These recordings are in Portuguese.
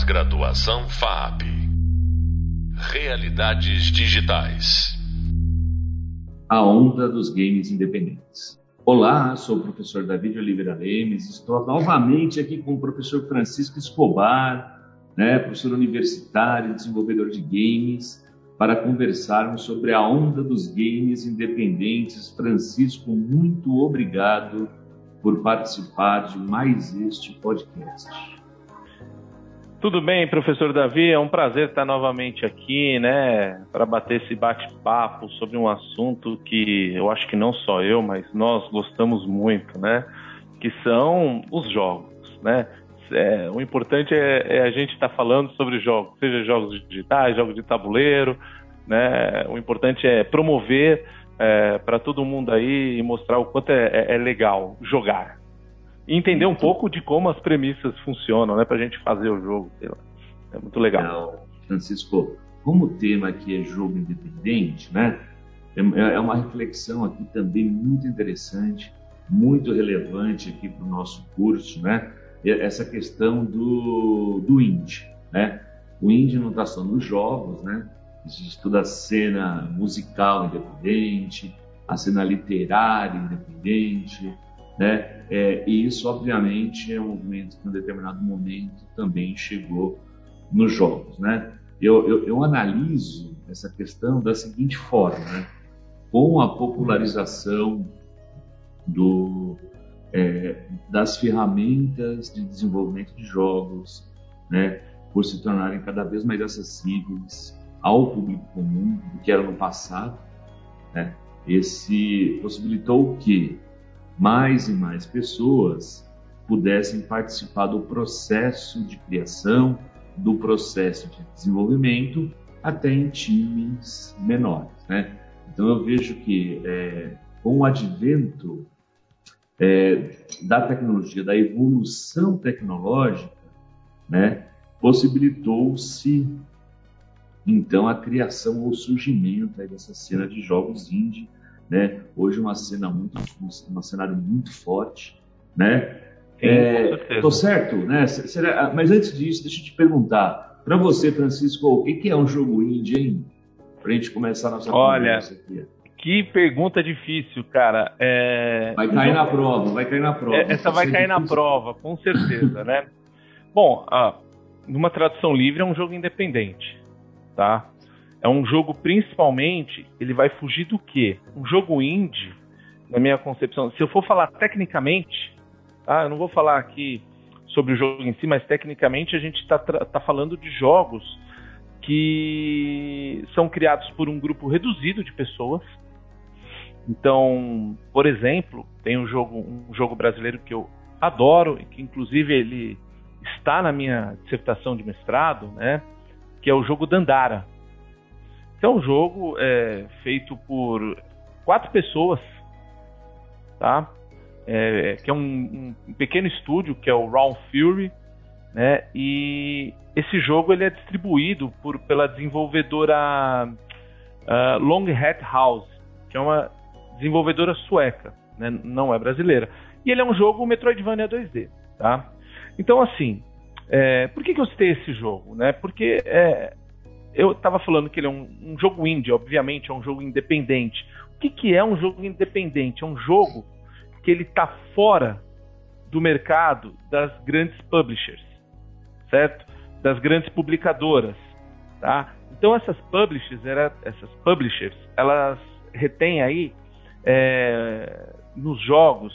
Pós-graduação FAP. Realidades digitais. A onda dos games independentes. Olá, sou o professor David Oliveira Lemes. Estou novamente aqui com o professor Francisco Escobar, né, professor universitário, desenvolvedor de games, para conversarmos sobre a onda dos games independentes. Francisco, muito obrigado por participar de mais este podcast. Tudo bem, professor Davi? É um prazer estar novamente aqui, né, para bater esse bate-papo sobre um assunto que eu acho que não só eu, mas nós gostamos muito, né, que são os jogos, né. É, o importante é, é a gente estar tá falando sobre jogos, seja jogos digitais, jogos de tabuleiro, né. O importante é promover é, para todo mundo aí e mostrar o quanto é, é, é legal jogar, e entender um pouco de como as premissas funcionam, né, para a gente fazer o jogo. É muito legal. Não, Francisco, como o tema aqui é jogo independente, né, é, é uma reflexão aqui também muito interessante, muito relevante aqui para o nosso curso, né, essa questão do, do indie, né, o indie não está só nos jogos, né, existe toda a cena musical independente, a cena literária independente, né? É, e isso, obviamente, é um movimento que, em um determinado momento, também chegou nos jogos. Né? Eu, eu, eu analiso essa questão da seguinte forma: né? com a popularização do, é, das ferramentas de desenvolvimento de jogos, né? por se tornarem cada vez mais acessíveis ao público comum do que era no passado, né? esse possibilitou que mais e mais pessoas pudessem participar do processo de criação, do processo de desenvolvimento, até em times menores. Né? Então eu vejo que é, com o advento é, da tecnologia, da evolução tecnológica, né, possibilitou-se então a criação ou surgimento dessa cena de jogos indie né? Hoje uma cena muito, um cenário muito forte, né? Sim, é, tô certo, né? Será, mas antes disso, deixa eu te perguntar, para você, Francisco, o que, é um jogo indie, hein? Para a gente começar a nossa Olha, conversa aqui. Que pergunta difícil, cara. É... Vai cair na prova, vai cair na prova. É, essa vai cair difícil. na prova, com certeza, né? Bom, ah, numa tradução livre é um jogo independente, tá? É um jogo, principalmente, ele vai fugir do quê? Um jogo indie, na minha concepção, se eu for falar tecnicamente, tá? eu não vou falar aqui sobre o jogo em si, mas tecnicamente a gente está tá falando de jogos que são criados por um grupo reduzido de pessoas. Então, por exemplo, tem um jogo, um jogo brasileiro que eu adoro que inclusive ele está na minha dissertação de mestrado, né? Que é o jogo Dandara que é um jogo é, feito por quatro pessoas, tá? É, que é um, um, pequeno estúdio que é o Round Fury, né? E esse jogo ele é distribuído por, pela desenvolvedora uh, Long Hat House, que é uma desenvolvedora sueca, né? não é brasileira. E ele é um jogo Metroidvania 2D, tá? Então assim, é, por que, que eu citei esse jogo, né? Porque é, eu estava falando que ele é um, um, jogo indie, obviamente, é um jogo independente. O que, que é um jogo independente? É um jogo que ele está fora do mercado das grandes publishers, certo? Das grandes publicadoras, tá? Então essas publishers, era, essas publishers, elas retêm aí é, nos jogos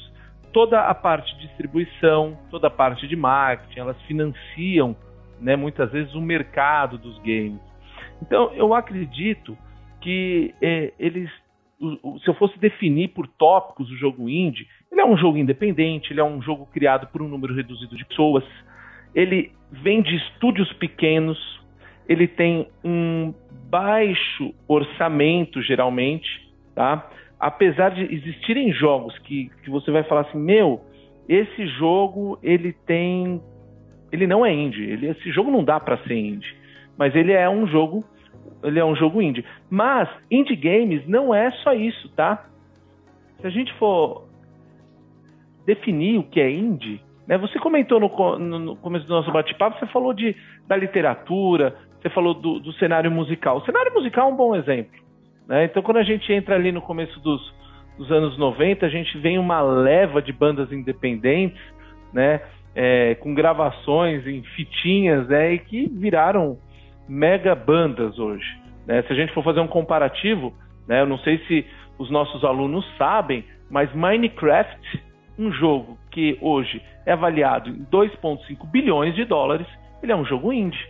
toda a parte de distribuição, toda a parte de marketing, elas financiam, né, muitas vezes o mercado dos games. Então, eu acredito que é, eles, se eu fosse definir por tópicos o jogo indie, ele é um jogo independente, ele é um jogo criado por um número reduzido de pessoas, ele vem de estúdios pequenos, ele tem um baixo orçamento geralmente, tá? Apesar de existirem jogos que, que você vai falar assim, meu, esse jogo ele tem, ele não é indie, ele, esse jogo não dá para ser indie mas ele é um jogo, ele é um jogo indie. Mas indie games não é só isso, tá? Se a gente for definir o que é indie, Né? Você comentou no, no, começo do nosso bate-papo, você falou de, da literatura, você falou do, do, cenário musical. O cenário musical é um bom exemplo. Né? Então, quando a gente entra ali no começo dos, dos anos 90, a gente vem uma leva de bandas independentes, né? É, com gravações em fitinhas, né? E que viraram mega bandas hoje. Né? Se a gente for fazer um comparativo, né? Eu não sei se os nossos alunos sabem, mas Minecraft, um jogo que hoje é avaliado em 2,5 bilhões de dólares, ele é um jogo indie.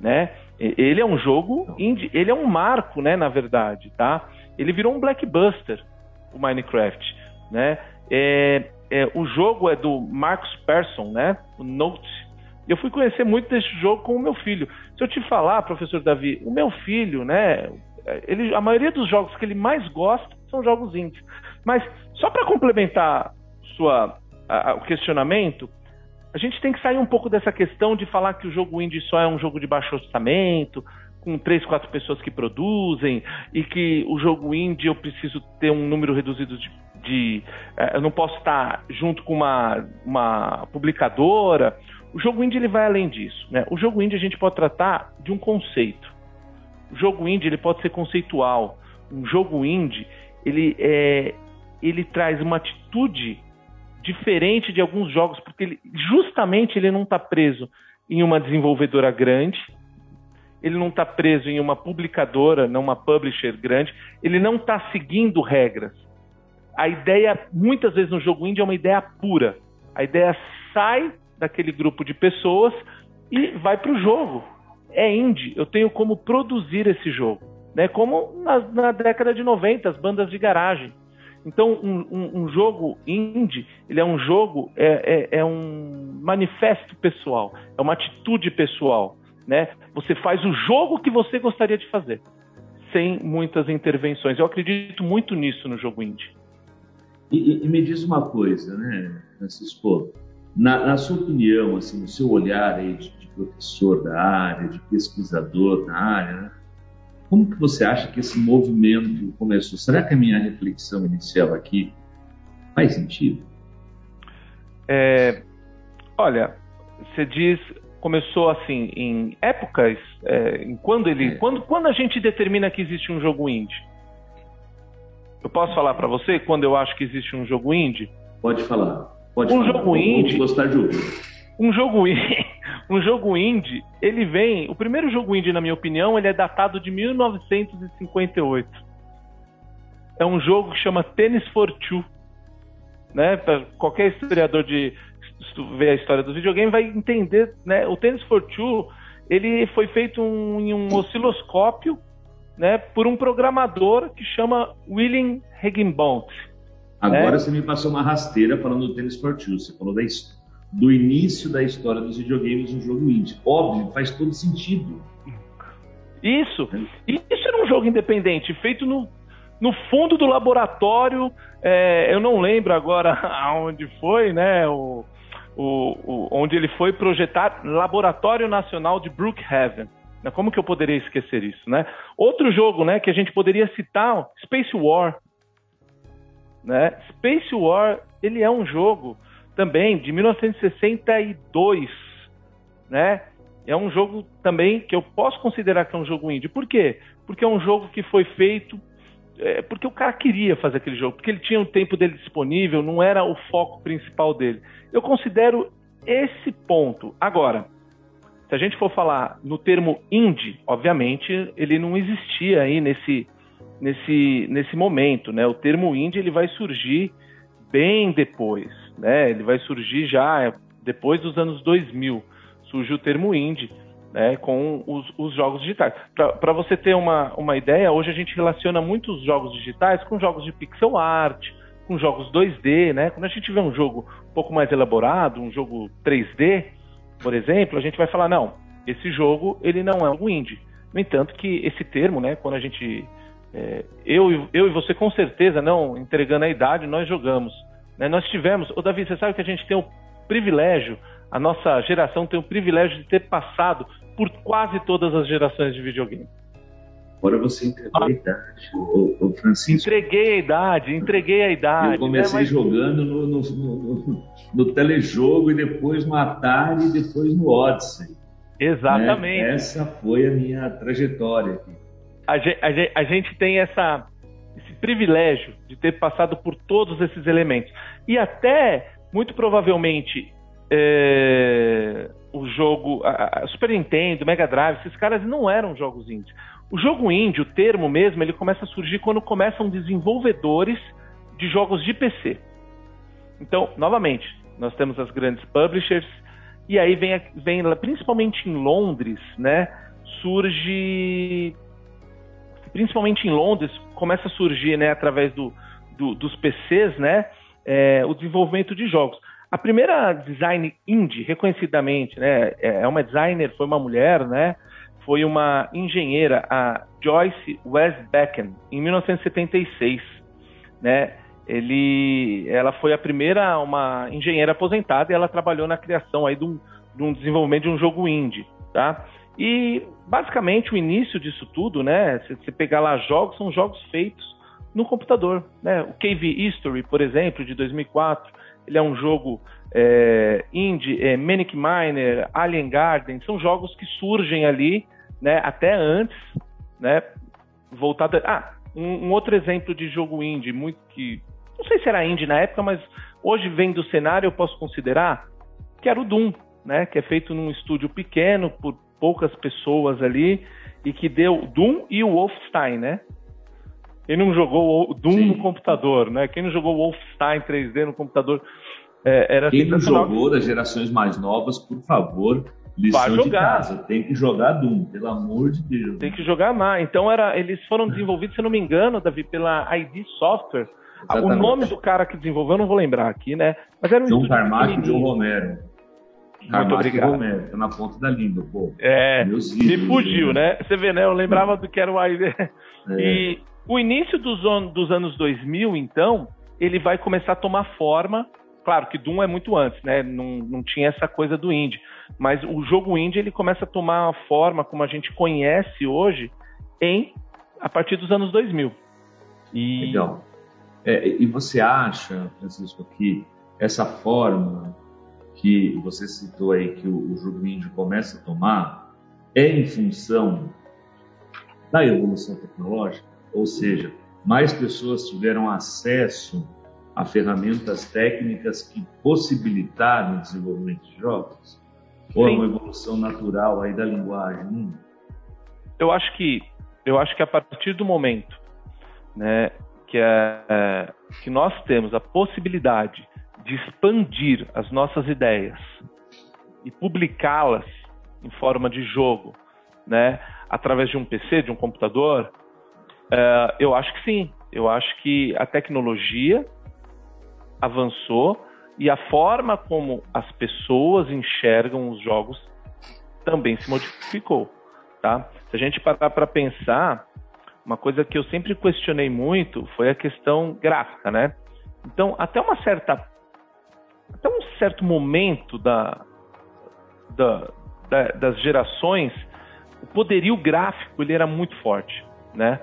Né? Ele é um jogo indie, ele é um marco, né, na verdade, tá? Ele virou um blockbuster, o Minecraft, né? É, é, o jogo é do Marcus Persson, né? O Note. Eu fui conhecer muito desse jogo com o meu filho. Se eu te falar, professor Davi, o meu filho, né? Ele, a maioria dos jogos que ele mais gosta são jogos indies. Mas só para complementar sua, a, a, o questionamento, a gente tem que sair um pouco dessa questão de falar que o jogo indie só é um jogo de baixo orçamento, com três, quatro pessoas que produzem, e que o jogo indie eu preciso ter um número reduzido de. de eh, eu não posso estar junto com uma, uma publicadora. O jogo indie ele vai além disso. Né? O jogo indie a gente pode tratar de um conceito. O jogo indie ele pode ser conceitual. Um jogo indie ele, é, ele traz uma atitude diferente de alguns jogos, porque ele, justamente ele não está preso em uma desenvolvedora grande, ele não está preso em uma publicadora, não uma publisher grande, ele não está seguindo regras. A ideia, muitas vezes no jogo indie, é uma ideia pura. A ideia sai daquele grupo de pessoas e vai para o jogo. É indie, eu tenho como produzir esse jogo. Né? Como na, na década de 90, as bandas de garagem. Então, um, um, um, jogo indie, ele é um jogo, é, é, é, um manifesto pessoal, é uma atitude pessoal né? Você faz o jogo que você gostaria de fazer, sem muitas intervenções. Eu acredito muito nisso no jogo indie. E, e me diz uma coisa, né, Francisco? Na, na, sua opinião, assim, no seu olhar aí de, de, professor da área, de pesquisador da área, né? como que você acha que esse movimento começou? Será que a minha reflexão inicial aqui faz sentido? É, olha, você diz começou assim em épocas, é, em quando ele, é. quando, quando a gente determina que existe um jogo indie. Eu posso falar para você quando eu acho que existe um jogo indie? Pode falar. Pode um falar. jogo indie. gostar de ouvir. Um jogo indie, um jogo indie, ele vem. O primeiro jogo indie, na minha opinião, ele é datado de 1958. É um jogo que chama Tennis for Two. Né? Para qualquer historiador de ver a história do videogame, vai entender, né? O Tennis for Two, ele foi feito um, em um osciloscópio, né? Por um programador que chama William Higginbotham. Agora né? você me passou uma rasteira falando do Tennis for Two. Você falou da, do início da história dos videogames no jogo indie. Óbvio, faz todo sentido. Isso. É. Isso era um jogo independente, feito no, no fundo do laboratório. É, eu não lembro agora aonde foi, né? O, o, o, onde ele foi projetar Laboratório Nacional de Brookhaven. Né? Como que eu poderia esquecer isso, né? Outro jogo, né, que a gente poderia citar, Space War. Né? Space War, ele é um jogo também de 1962, né? É um jogo também que eu posso considerar que é um jogo indie. Por quê? Porque é um jogo que foi feito é, porque o cara queria fazer aquele jogo, porque ele tinha o tempo dele disponível, não era o foco principal dele. Eu considero esse ponto. Agora, se a gente for falar no termo indie, obviamente ele não existia aí nesse, nesse, nesse momento, né? O termo indie ele vai surgir bem depois, né? Ele vai surgir já depois dos anos 2000, surge o termo indie né, com os, os, jogos digitais. Para você ter uma, uma ideia, hoje a gente relaciona muitos jogos digitais com jogos de pixel art, com jogos 2D, né? Quando a gente vê um jogo um pouco mais elaborado, um jogo 3D, por exemplo, a gente vai falar, não, esse jogo ele não é um indie. No entanto, que esse termo, né, quando a gente. É, eu, eu e você, com certeza, não entregando a idade, nós jogamos. Né? Nós tivemos. Ô, Davi, você sabe que a gente tem o privilégio, a nossa geração tem o privilégio de ter passado por quase todas as gerações de videogame. Agora você entregou a idade, o, o Francisco. Entreguei a idade, entreguei a idade. Eu comecei né? Mas... jogando no, no, no, no, telejogo e depois no Atari e depois no Odyssey. Exatamente. Né? Essa foi a minha trajetória aqui. A gente, a gente, a gente tem essa, esse privilégio de ter passado por todos esses elementos. E até, muito provavelmente, é, o jogo, a, a Super Nintendo, Mega Drive, esses caras não eram jogos indies. O jogo indie, o termo mesmo, ele começa a surgir quando começam desenvolvedores de jogos de PC. Então, novamente, nós temos as grandes publishers e aí vem, vem principalmente em Londres, né? Surge principalmente em Londres começa a surgir, né? Através do, do dos PCs, né? É, o desenvolvimento de jogos. A primeira design indie, reconhecidamente, né? É, é uma designer, foi uma mulher, né? foi uma engenheira, a Joyce Westbecken, em 1976, né? Ele, ela foi a primeira uma engenheira aposentada e ela trabalhou na criação aí de um, de um desenvolvimento de um jogo indie, tá? E basicamente o início disso tudo, né? Se você pegar lá jogos, são jogos feitos no computador, né? O Cave History, por exemplo, de 2004, ele é um jogo é, indie, é, Manic Miner, Alien Garden, são jogos que surgem ali, né, até antes, né, voltado... Ah, um, um, outro exemplo de jogo indie, muito que... Não sei se era indie na época, mas hoje vem do cenário, eu posso considerar, que era o Doom, né, que é feito num estúdio pequeno, por poucas pessoas ali, e que deu Doom e o Wolfenstein, né? Quem não jogou o Doom Sim. no computador, né? Quem não jogou Wolfenstein 3D no computador é, era Quem não jogou das gerações mais novas, por favor, lição de casa. Tem que jogar Doom, pelo amor de Deus. Tem que jogar mais. Então era, eles foram desenvolvidos, se não me engano, Davi, pela ID Software. Exatamente. O nome do cara que desenvolveu, eu não vou lembrar aqui, né? Mas era um John Carmack e John Romero. Muito obrigado. Romero, tá na ponta da língua, pô. É, me fugiu, né? Você vê, né? Eu lembrava do que era o ID. É. E o início dos, dos anos 2000, então, ele vai começar a tomar forma Claro que Doom é muito antes, né? Não, não tinha essa coisa do indie. Mas o jogo indie ele começa a tomar a forma como a gente conhece hoje em a partir dos anos 2000. E... Legal. É, e você acha, Francisco, que essa forma que você citou aí que o, o jogo indie começa a tomar é em função da evolução tecnológica? Ou seja, mais pessoas tiveram acesso a ferramentas técnicas que possibilitaram o desenvolvimento de jogos? Ou é uma evolução natural aí da linguagem? Eu acho que eu acho que a partir do momento, né, que é, é que nós temos a possibilidade de expandir as nossas ideias e publicá-las em forma de jogo, né, através de um PC, de um computador, é, eu acho que sim. Eu acho que a tecnologia avançou e a forma como as pessoas enxergam os jogos também se modificou, tá? Se a gente parar para pensar, uma coisa que eu sempre questionei muito foi a questão gráfica, né? Então, até uma certa certo momento da, da, da das gerações, o poderio gráfico ele era muito forte, né?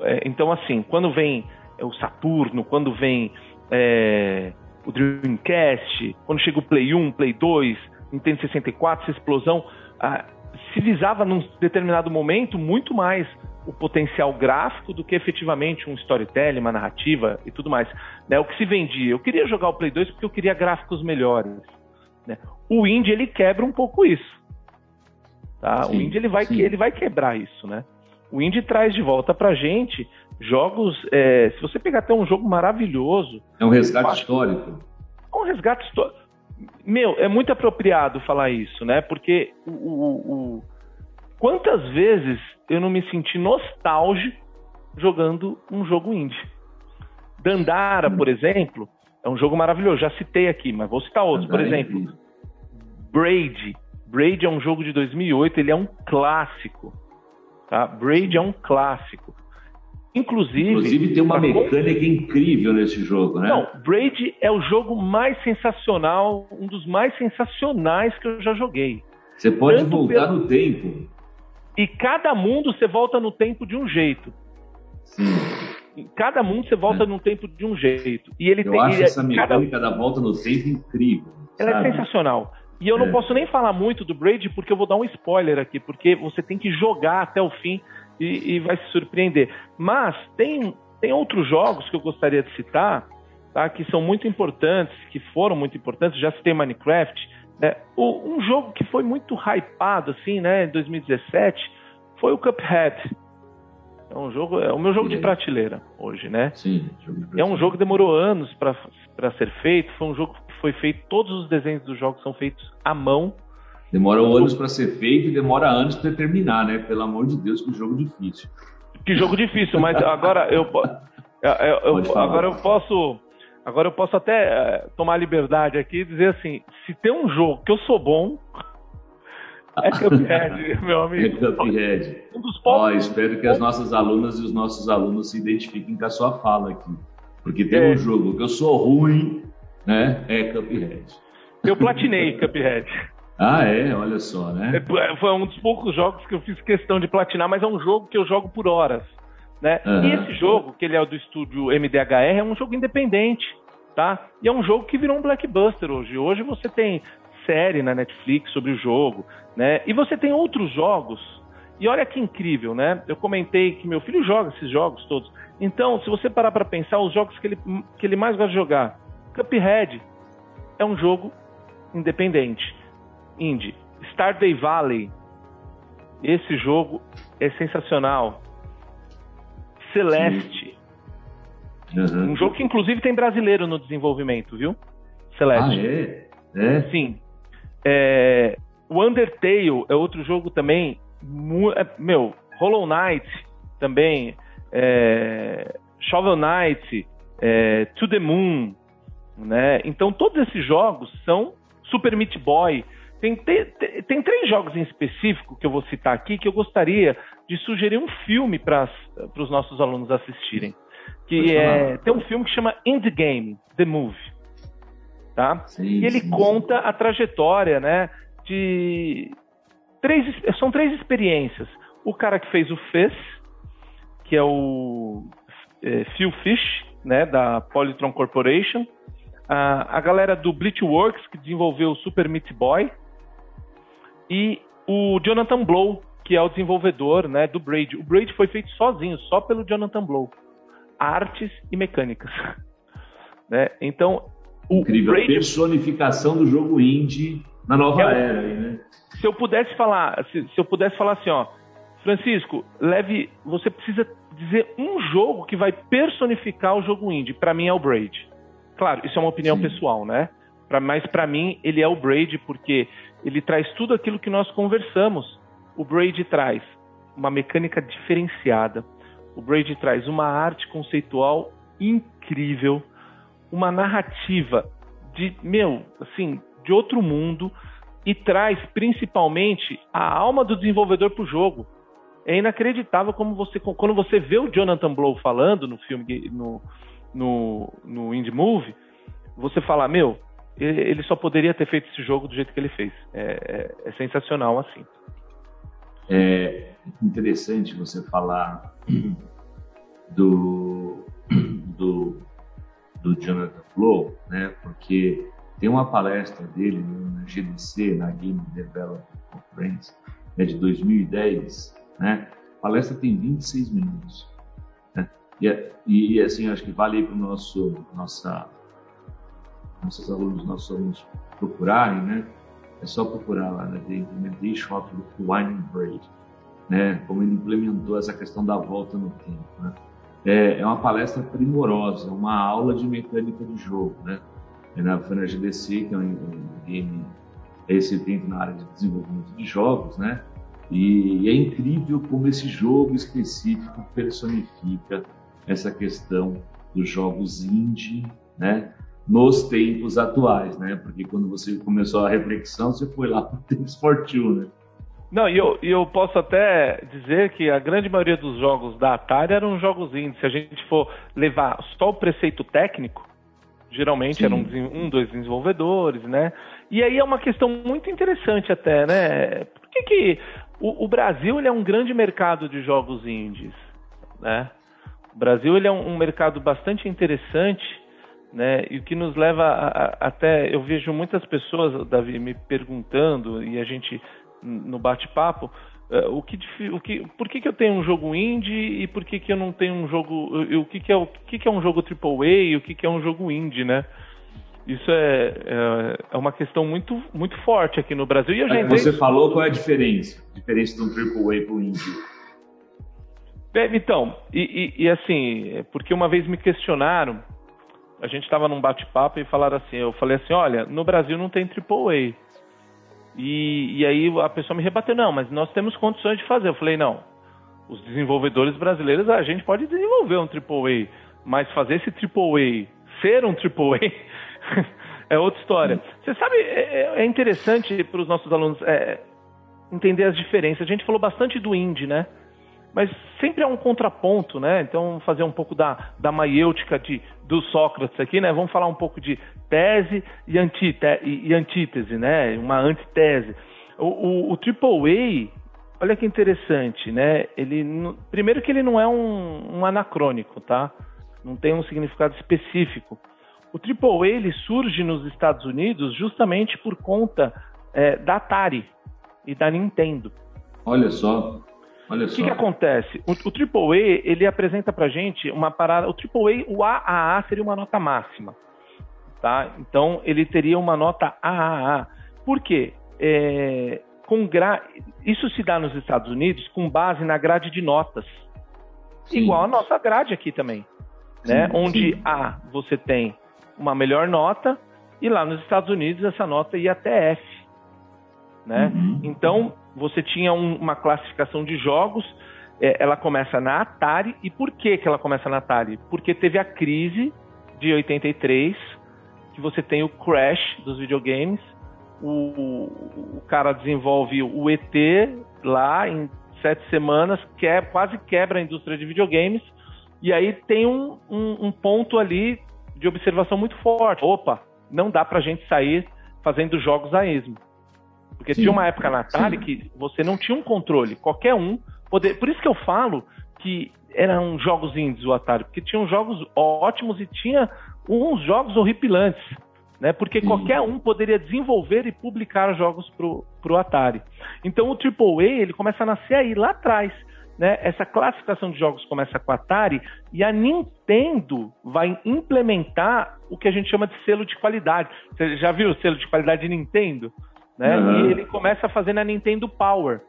É, então, assim, quando vem o Saturno, quando vem é, o Dreamcast, quando chega o Play 1, Play 2, Nintendo 64, essa explosão, ah, se visava num determinado momento muito mais o potencial gráfico do que efetivamente um storytelling, uma narrativa e tudo mais. Né? O que se vendia, eu queria jogar o Play 2 porque eu queria gráficos melhores. Né? O indie ele quebra um pouco isso. Tá? Sim, o indie ele vai, ele vai quebrar isso, né? O indie traz de volta pra gente Jogos, é, se você pegar até um jogo maravilhoso. É um resgate histórico. É um resgate histórico. Meu, é muito apropriado falar isso, né? Porque o, o, o... quantas vezes eu não me senti nostálgico jogando um jogo indie? Dandara, por exemplo, é um jogo maravilhoso. Já citei aqui, mas vou citar outros. Por exemplo, Braid. Braid é um jogo de 2008, ele é um clássico. Tá? Braid é um clássico. Inclusive, Inclusive tem uma mecânica incrível nesse jogo, né? Não, Braid é o jogo mais sensacional, um dos mais sensacionais que eu já joguei. Você pode Tanto voltar pelo... no tempo. E cada mundo você volta no tempo de um jeito. Sim. Em cada mundo você volta é. no tempo de um jeito. E ele Eu tem, acho ele, essa mecânica cada... da volta no tempo incrível. Ela é sabe? é sensacional. E eu não é. posso nem falar muito do Brady porque eu vou dar um spoiler aqui, porque você tem que jogar até o fim e, e vai se surpreender. Mas tem, tem outros jogos que eu gostaria de citar, tá, que são muito importantes, que foram muito importantes. Já citei Minecraft. Né? O, um jogo que foi muito hypado assim, né, em 2017 foi o Cuphead. É um jogo, é o meu jogo de prateleira hoje, né? Sim. é um jogo que demorou anos para ser feito. Foi um jogo que foi feito, todos os desenhos dos jogos são feitos à mão. Demora anos para ser feito e demora anos para terminar, né? Pelo amor de Deus, que jogo difícil. Que jogo difícil, mas agora eu, eu, eu agora eu posso agora eu posso até eh, tomar liberdade aqui e dizer assim, se tem um jogo que eu sou bom, é Cuphead, meu amigo. É Cuphead. Um dos Ó, espero que as nossas alunas e os nossos alunos se identifiquem com a sua fala aqui. Porque tem é. um jogo que eu sou ruim, né? É Cuphead. Eu platinei Cuphead. Ah, é? Olha só, né? É, foi um dos poucos jogos que eu fiz questão de platinar, mas é um jogo que eu jogo por horas. Né? Uhum. E esse jogo, que ele é do estúdio MDHR, é um jogo independente, tá? E é um jogo que virou um blockbuster hoje. Hoje você tem série na Netflix sobre o jogo, né? E você tem outros jogos. E olha que incrível, né? Eu comentei que meu filho joga esses jogos todos. Então, se você parar para pensar, os jogos que ele, que ele mais gosta de jogar, Cuphead é um jogo independente, indie. Stardew Valley, esse jogo é sensacional. Celeste, uhum. um jogo que inclusive tem brasileiro no desenvolvimento, viu? Celeste. Ah, é? é? Sim. É, o Undertale é outro jogo também. É, meu, Hollow Knight também. É, Shovel Knight, é, To the Moon, né? Então todos esses jogos são Super Meat Boy. Tem, tem, tem, três jogos em específico que eu vou citar aqui que eu gostaria de sugerir um filme para os nossos alunos assistirem. Que é, tem um filme que chama Indie Game, The Movie. Tá? Sim, e ele sim, conta a trajetória né, de. Três, são três experiências. O cara que fez o Fez, que é o é, Phil Fish, né, da Polytron Corporation a, a galera do Bleachworks, que desenvolveu o Super Meat Boy, e o Jonathan Blow, que é o desenvolvedor né, do Braid. O Braid foi feito sozinho, só pelo Jonathan Blow. Artes e mecânicas. né? Então, o, Incrível, Braid... personificação do jogo indie na nova é, era. Né? Se eu pudesse falar, se, se eu pudesse falar assim, ó, Francisco, leve, você precisa dizer um jogo que vai personificar o jogo indie. Para mim é o Braid. Claro, isso é uma opinião Sim. pessoal, né? Pra, mas para mim ele é o Braid porque ele traz tudo aquilo que nós conversamos. O Braid traz uma mecânica diferenciada. O Braid traz uma arte conceitual incrível, uma narrativa de, meu, assim, de outro mundo e traz principalmente a alma do desenvolvedor para o jogo. É inacreditável como você, quando você vê o Jonathan Blow falando no filme, no, no, no Indie Movie, você fala, meu, ele só poderia ter feito esse jogo do jeito que ele fez. É, é, é sensacional assim. É interessante você falar do, do, do Jonathan Blow, né? Porque tem uma palestra dele na GDC, na Game Development Conference, é de 2010, né? A palestra tem 26 minutos. E, e assim, acho que vale para o nosso, nossa, nossos alunos, nossos alunos procurarem, né? É só procurar lá, né? The Implementation of Wine and Braid, né? Como ele implementou essa questão da volta no tempo, né? É, é uma palestra primorosa, uma aula de mecânica de jogo, né? É na, na GDC, que é um game recente na área de desenvolvimento de jogos, né? E, e é incrível como esse jogo específico personifica essa questão dos jogos indie, né? Nos tempos atuais, né? Porque quando você começou a reflexão, você foi lá para o Tempos for Two, né? Não, e eu, eu posso até dizer que a grande maioria dos jogos da Atari eram jogos indie. Se a gente for levar só o preceito técnico, geralmente Sim. eram um, dois desenvolvedores, né? E aí é uma questão muito interessante até, né? Por que, que o, o Brasil ele é um grande mercado de jogos indies, né? O Brasil ele é um, um mercado bastante interessante, né? E o que nos leva a, a, até eu vejo muitas pessoas, Davi, me perguntando e a gente no bate-papo uh, o que, o que, por que, que eu tenho um jogo indie e por que, que eu não tenho um jogo, o que, que é o que, que é um jogo AAA e o que, que é um jogo indie, né? Isso é, é, é, uma questão muito, muito forte aqui no Brasil. E eu já entrei... Você falou qual é a diferença? A diferença de um AAA para o indie. É, então, e, e, e, assim, porque uma vez me questionaram, a gente estava num bate-papo e falaram assim, eu falei assim, olha, no Brasil não tem AAA. E, e aí a pessoa me rebateu, não, mas nós temos condições de fazer. Eu falei, não, os desenvolvedores brasileiros, a gente pode desenvolver um AAA, mas fazer esse AAA ser um AAA é outra história. Você sabe, é, é interessante para os nossos alunos é, entender as diferenças. A gente falou bastante do indie, né? Mas sempre há um contraponto, né? Então, fazer um pouco da, da maiêutica de, do Sócrates aqui, né? Vamos falar um pouco de tese e, antite, e, e antítese, né? Uma antitese. O, o, o AAA, olha que interessante, né? Ele, primeiro que ele não é um, um anacrônico, tá? Não tem um significado específico. O AAA ele surge nos Estados Unidos justamente por conta é, da Atari e da Nintendo. Olha só. Olha o que, que acontece? O, o AAA ele apresenta para gente uma parada. O AAA, o AAA seria uma nota máxima, tá? Então ele teria uma nota AAA. Por quê? É, com gra... Isso se dá nos Estados Unidos com base na grade de notas, sim. igual a nossa grade aqui também, né? Sim, Onde sim. A você tem uma melhor nota e lá nos Estados Unidos essa nota ia até F. Né? Uhum. Então você tinha um, uma classificação de jogos, é, ela começa na Atari. E por que, que ela começa na Atari? Porque teve a crise de 83, que você tem o crash dos videogames. O, o cara desenvolve o ET lá em sete semanas, que é, quase quebra a indústria de videogames. E aí tem um, um, um ponto ali de observação muito forte. Opa, não dá pra gente sair fazendo jogos a esmo. Porque sim, tinha uma época na Atari sim. que você não tinha um controle. Qualquer um poder. Por isso que eu falo que eram jogos indies o Atari, porque tinham jogos ótimos e tinha uns jogos horripilantes. Né? Porque sim. qualquer um poderia desenvolver e publicar jogos pro, pro Atari. Então o AAA ele começa a nascer aí, lá atrás né, essa classificação de jogos começa com a Atari e a Nintendo vai implementar o que a gente chama de selo de qualidade. Você já viu o selo de qualidade de Nintendo? Né? Uhum. E ele começa a fazer na Nintendo Power.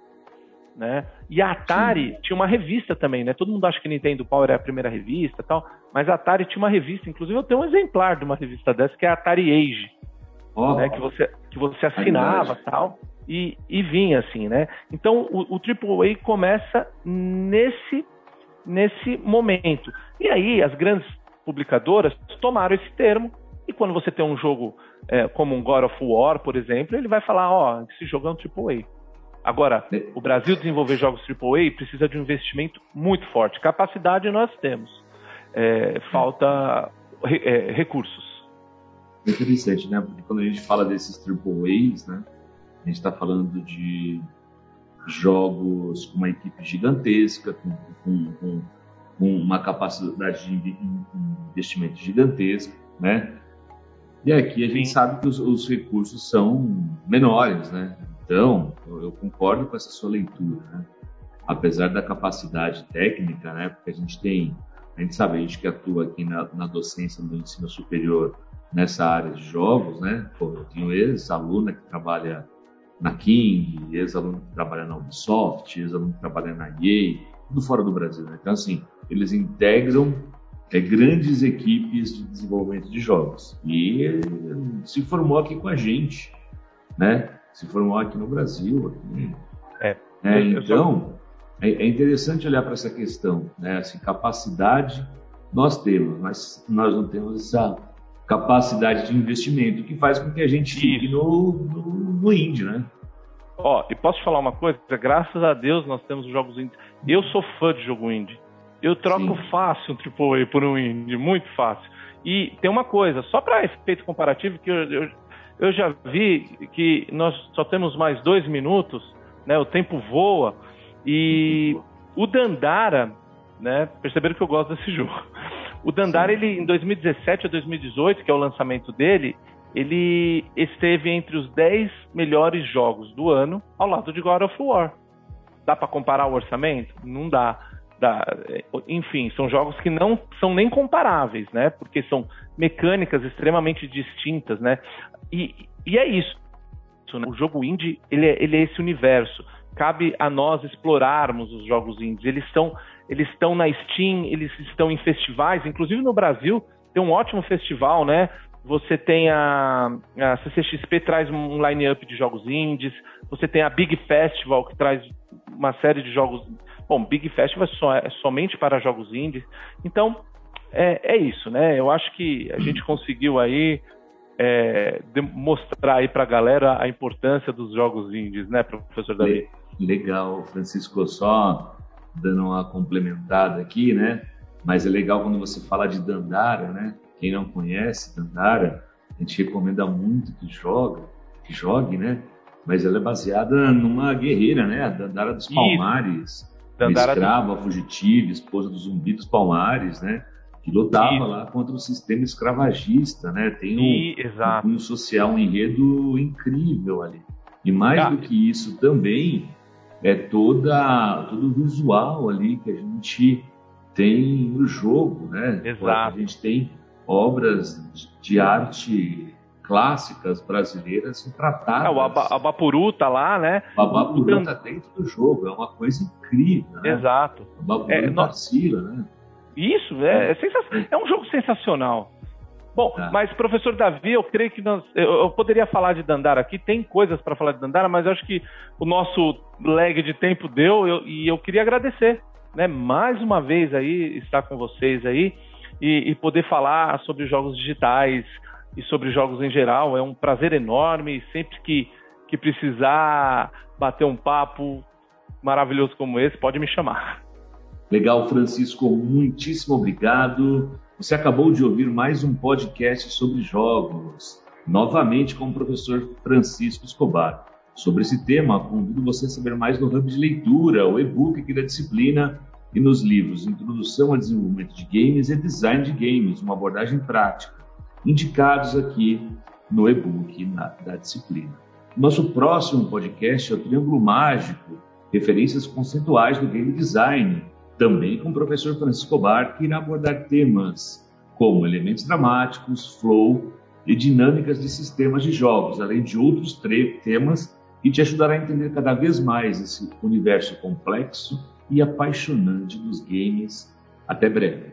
Né? E a Atari Sim. tinha uma revista também, né? Todo mundo acha que Nintendo Power é a primeira revista tal, mas a Atari tinha uma revista, inclusive eu tenho um exemplar de uma revista dessa, que é a Atari Age, oh. né? que, você, que você assinava tal e, e vinha assim, né? Então o, o AAA começa nesse, nesse momento. E aí as grandes publicadoras tomaram esse termo e quando você tem um jogo é, como um God of War, por exemplo, ele vai falar, ó, oh, esse jogo é um AAA. Agora, o Brasil desenvolver jogos AAA precisa de um investimento muito forte. Capacidade nós temos. É, falta é, recursos. Interessante, né? Porque quando a gente fala desses AAAs, né? A gente está falando de jogos com uma equipe gigantesca, com, com, com, com uma capacidade de investimento gigantesca, né? E aqui a gente Sim. sabe que os, os, recursos são menores, né? Então, eu, concordo com essa sua leitura, né? Apesar da capacidade técnica, né? Porque a gente tem, a gente sabe, a gente que atua aqui na, na docência do ensino superior nessa área de jogos, né? Pô, eu tenho ex-aluna que trabalha na King, ex-aluno que trabalha na Ubisoft, ex-aluno que trabalha na EA, tudo fora do Brasil. Né? Então, assim, eles integram é, grandes equipes de desenvolvimento de jogos. E se formou aqui com a gente, né? Se formou aqui no Brasil. Aqui. É. é então, é, é, interessante olhar para essa questão, né? Assim, capacidade nós temos, mas nós não temos essa capacidade de investimento, que faz com que a gente fique no, no, no indie, né? Ó, e posso te falar uma coisa? Graças a Deus nós temos jogos indie. Eu sou fã de jogo indie. Eu troco Sim. fácil um AAA por um indie, muito fácil. E tem uma coisa, só para efeito comparativo, que eu, eu, eu, já vi que nós só temos mais dois minutos né? O tempo voa e o Dandara, né? Perceberam que eu gosto desse jogo. O Dandara, ele em 2017 a 2018, que é o lançamento dele, ele esteve entre os 10 melhores jogos do ano ao lado de God of War. Dá para comparar o orçamento? Não dá. Dá. Enfim, são jogos que não são nem comparáveis, né? Porque são mecânicas extremamente distintas, né? E, e é isso. Né? O jogo indie, ele é, ele é esse universo. Cabe a nós explorarmos os jogos indies. Eles estão eles estão na Steam, eles estão em festivais, inclusive no Brasil tem um ótimo festival, né? Você tem a, a CCXP traz um line-up de jogos indies, você tem a Big Festival que traz uma série de jogos. Bom, Big Festival é, só, é somente para jogos indies. Então, é, é, isso, né? Eu acho que a gente conseguiu aí é, mostrar aí para a galera a importância dos jogos indies, né, professor Davi? Legal, Francisco. Só dando uma complementada aqui, né? Mas é legal quando você fala de Dandara, né? Quem não conhece Dandara, a gente recomenda muito que joga, que jogue, né? Mas ela é baseada numa guerreira, né? A Dandara dos Palmares, Dandara escrava, fugitiva, esposa do zumbi dos Palmares, né? Que lutava Isso. lá contra o sistema escravagista, né? Tem um, um, um social, um enredo incrível ali. E mais ah. do que isso também, é toda todo o visual ali que a gente tem no jogo, né? Exato. A gente tem obras de arte clássicas brasileiras retratadas. É, o Abapuru tá lá, né? O Abapuru tá dentro do jogo, é uma coisa incrível, né? Exato. O Abapuru é, vacila, né? Isso, é, é, sensacional. é um jogo sensacional. Bom, tá. mas professor Davi, eu creio que nós, eu, eu, poderia falar de Dandara aqui, tem coisas para falar de Dandara, mas eu acho que o nosso lag de tempo deu eu, e eu queria agradecer, né, mais uma vez aí estar com vocês aí e, e poder falar sobre jogos digitais e sobre jogos em geral. É um prazer enorme, sempre que, que precisar bater um papo maravilhoso como esse, pode me chamar. Legal, Francisco, muitíssimo obrigado. Você acabou de ouvir mais um podcast sobre jogos, novamente com o professor Francisco Escobar. Sobre esse tema, convido você a saber mais no Hub de Leitura, o e-book aqui da disciplina, e nos livros Introdução ao Desenvolvimento de Games e Design de Games, uma abordagem prática, indicados aqui no e-book da disciplina. Nosso próximo podcast é o Triângulo Mágico, referências conceituais do game design, também com o professor Francisco Escobar, que irá abordar temas como elementos dramáticos, flow e dinâmicas de sistemas de jogos, além de outros temas que te ajudará a entender cada vez mais esse universo complexo e apaixonante dos games. Até breve.